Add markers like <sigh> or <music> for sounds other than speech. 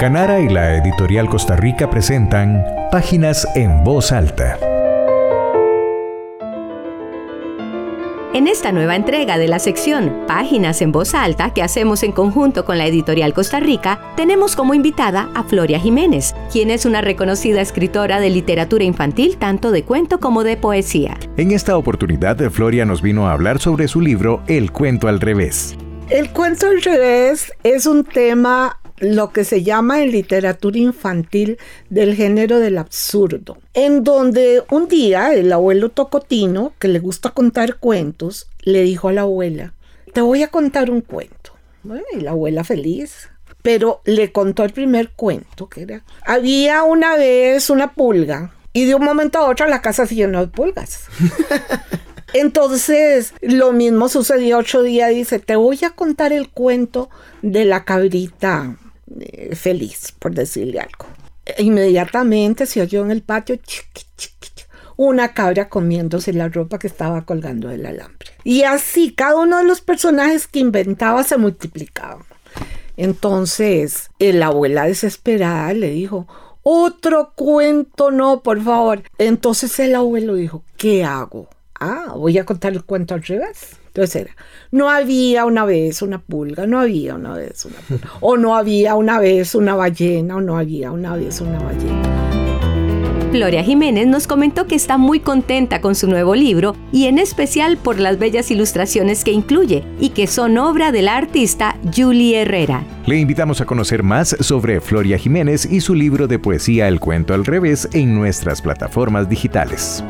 Canara y la editorial Costa Rica presentan Páginas en voz alta. En esta nueva entrega de la sección Páginas en voz alta que hacemos en conjunto con la editorial Costa Rica, tenemos como invitada a Floria Jiménez, quien es una reconocida escritora de literatura infantil tanto de cuento como de poesía. En esta oportunidad, Floria nos vino a hablar sobre su libro El cuento al revés. El cuento al revés es un tema lo que se llama en literatura infantil del género del absurdo, en donde un día el abuelo Tocotino, que le gusta contar cuentos, le dijo a la abuela, te voy a contar un cuento. y la abuela feliz, pero le contó el primer cuento, que era, había una vez una pulga y de un momento a otro la casa se llenó de pulgas. <laughs> Entonces, lo mismo sucedió ocho días. Dice, te voy a contar el cuento de la cabrita eh, feliz, por decirle algo. Inmediatamente se oyó en el patio una cabra comiéndose la ropa que estaba colgando del alambre. Y así cada uno de los personajes que inventaba se multiplicaban. Entonces, la abuela desesperada le dijo, otro cuento, no, por favor. Entonces el abuelo dijo, ¿qué hago? Ah, voy a contar el cuento al revés. Entonces era, no había una vez una pulga, no había una vez una pulga, <laughs> o no había una vez una ballena, o no había una vez una ballena. Gloria Jiménez nos comentó que está muy contenta con su nuevo libro y en especial por las bellas ilustraciones que incluye y que son obra de la artista Julie Herrera. Le invitamos a conocer más sobre Floria Jiménez y su libro de poesía El cuento al revés en nuestras plataformas digitales.